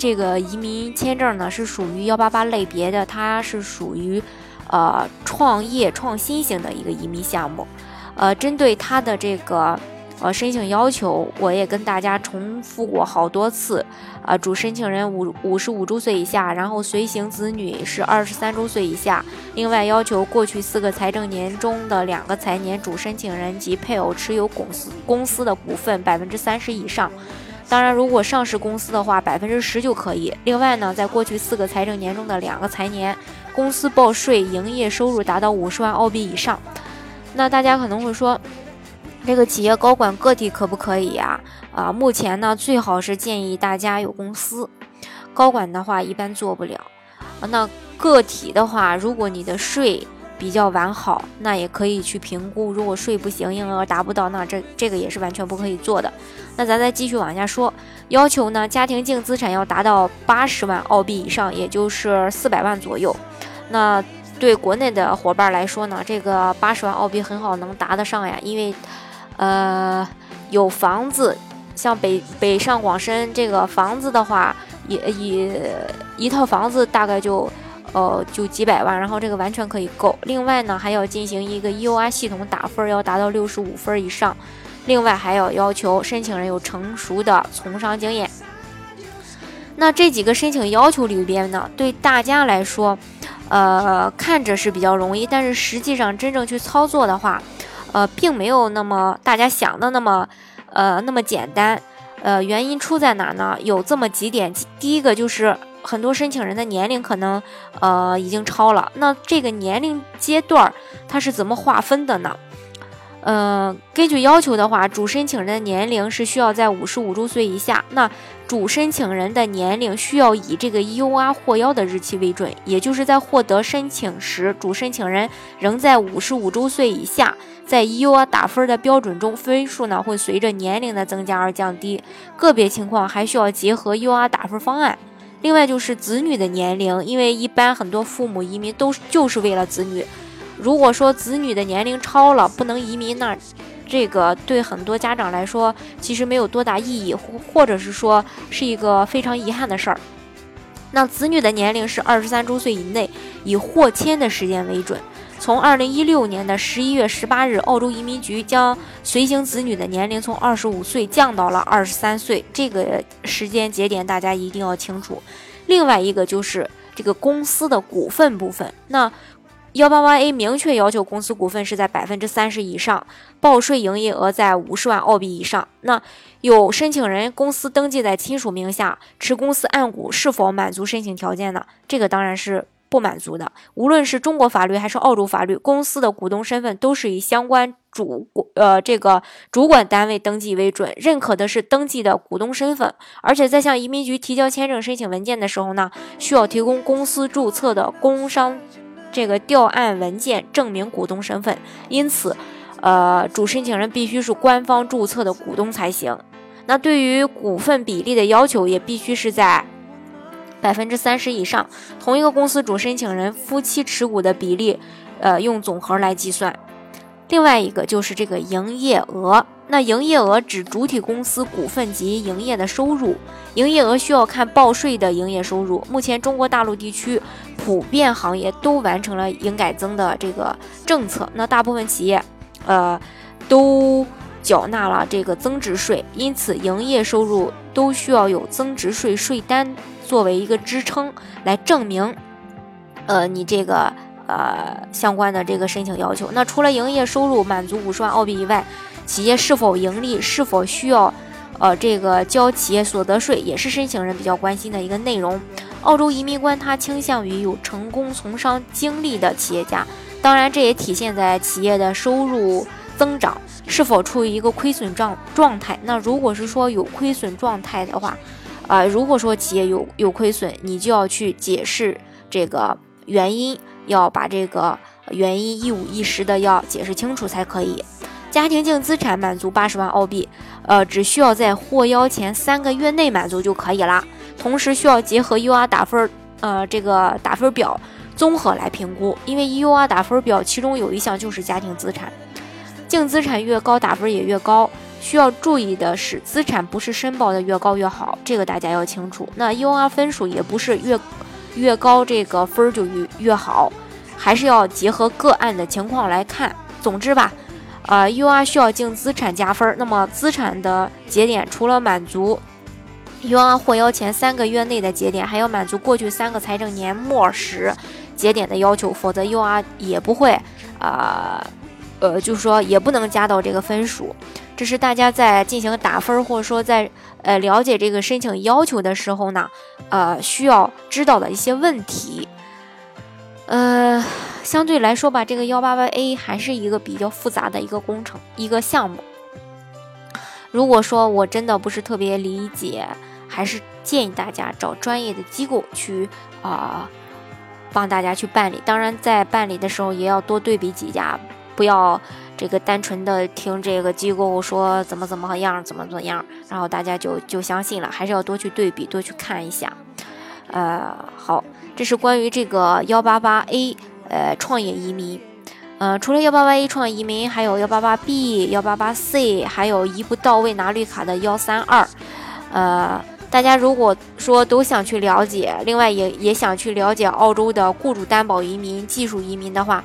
这个移民签证呢是属于幺八八类别的，它是属于呃创业创新型的一个移民项目。呃，针对它的这个呃申请要求，我也跟大家重复过好多次。呃，主申请人五五十五周岁以下，然后随行子女是二十三周岁以下。另外要求过去四个财政年中的两个财年，主申请人及配偶持有公司公司的股份百分之三十以上。当然，如果上市公司的话，百分之十就可以。另外呢，在过去四个财政年中的两个财年，公司报税营业收入达到五十万澳币以上。那大家可能会说，这个企业高管个体可不可以呀？啊，目前呢，最好是建议大家有公司，高管的话一般做不了。那个体的话，如果你的税。比较完好，那也可以去评估。如果税不行，营业额达不到，那这这个也是完全不可以做的。那咱再继续往下说，要求呢，家庭净资产要达到八十万澳币以上，也就是四百万左右。那对国内的伙伴来说呢，这个八十万澳币很好能达得上呀，因为呃有房子，像北北上广深这个房子的话，也也一套房子大概就。呃，就几百万，然后这个完全可以够。另外呢，还要进行一个 EUR 系统打分，要达到六十五分以上。另外还要要求申请人有成熟的从商经验。那这几个申请要求里边呢，对大家来说，呃，看着是比较容易，但是实际上真正去操作的话，呃，并没有那么大家想的那么，呃，那么简单。呃，原因出在哪呢？有这么几点，第一个就是。很多申请人的年龄可能，呃，已经超了。那这个年龄阶段它是怎么划分的呢？呃，根据要求的话，主申请人的年龄是需要在五十五周岁以下。那主申请人的年龄需要以这个 U R 获邀的日期为准，也就是在获得申请时，主申请人仍在五十五周岁以下。在 U R 打分的标准中，分数呢会随着年龄的增加而降低，个别情况还需要结合 U R 打分方案。另外就是子女的年龄，因为一般很多父母移民都就是为了子女。如果说子女的年龄超了不能移民，那这个对很多家长来说其实没有多大意义，或或者是说是一个非常遗憾的事儿。那子女的年龄是二十三周岁以内，以获签的时间为准。从二零一六年的十一月十八日，澳洲移民局将随行子女的年龄从二十五岁降到了二十三岁，这个时间节点大家一定要清楚。另外一个就是这个公司的股份部分，那幺八八 A 明确要求公司股份是在百分之三十以上，报税营业额在五十万澳币以上。那有申请人公司登记在亲属名下，持公司按股是否满足申请条件呢？这个当然是。不满足的，无论是中国法律还是澳洲法律，公司的股东身份都是以相关主呃这个主管单位登记为准，认可的是登记的股东身份。而且在向移民局提交签证申请文件的时候呢，需要提供公司注册的工商这个调案文件证明股东身份。因此，呃，主申请人必须是官方注册的股东才行。那对于股份比例的要求，也必须是在。百分之三十以上，同一个公司主申请人夫妻持股的比例，呃，用总和来计算。另外一个就是这个营业额，那营业额指主体公司股份及营业的收入。营业额需要看报税的营业收入。目前中国大陆地区普遍行业都完成了营改增的这个政策，那大部分企业，呃，都缴纳了这个增值税，因此营业收入都需要有增值税税单。作为一个支撑来证明，呃，你这个呃相关的这个申请要求。那除了营业收入满足五十万澳币以外，企业是否盈利，是否需要呃这个交企业所得税，也是申请人比较关心的一个内容。澳洲移民官他倾向于有成功从商经历的企业家，当然这也体现在企业的收入增长是否处于一个亏损状状态。那如果是说有亏损状态的话，啊，如果说企业有有亏损，你就要去解释这个原因，要把这个原因一五一十的要解释清楚才可以。家庭净资产满足八十万澳币，呃，只需要在获邀前三个月内满足就可以了。同时需要结合 UR 打分，呃，这个打分表综合来评估，因为 UR 打分表其中有一项就是家庭资产，净资产越高打分也越高。需要注意的是，资产不是申报的越高越好，这个大家要清楚。那 UR 分数也不是越越高这个分就越越好，还是要结合个案的情况来看。总之吧。呃，UR 需要净资产加分，那么资产的节点除了满足 UR 获邀前三个月内的节点，还要满足过去三个财政年末时节点的要求，否则 UR 也不会，呃，呃，就是说也不能加到这个分数。这是大家在进行打分或者说在呃了解这个申请要求的时候呢，呃，需要知道的一些问题。呃，相对来说吧，这个幺八八 A 还是一个比较复杂的一个工程，一个项目。如果说我真的不是特别理解，还是建议大家找专业的机构去啊，帮大家去办理。当然，在办理的时候也要多对比几家，不要这个单纯的听这个机构说怎么怎么样，怎么怎么样，然后大家就就相信了。还是要多去对比，多去看一下。呃，好。这是关于这个幺八八 A，呃，创业移民，呃，除了幺八八 A 创业移民，还有幺八八 B、幺八八 C，还有一步到位拿绿卡的幺三二，呃，大家如果说都想去了解，另外也也想去了解澳洲的雇主担保移民、技术移民的话，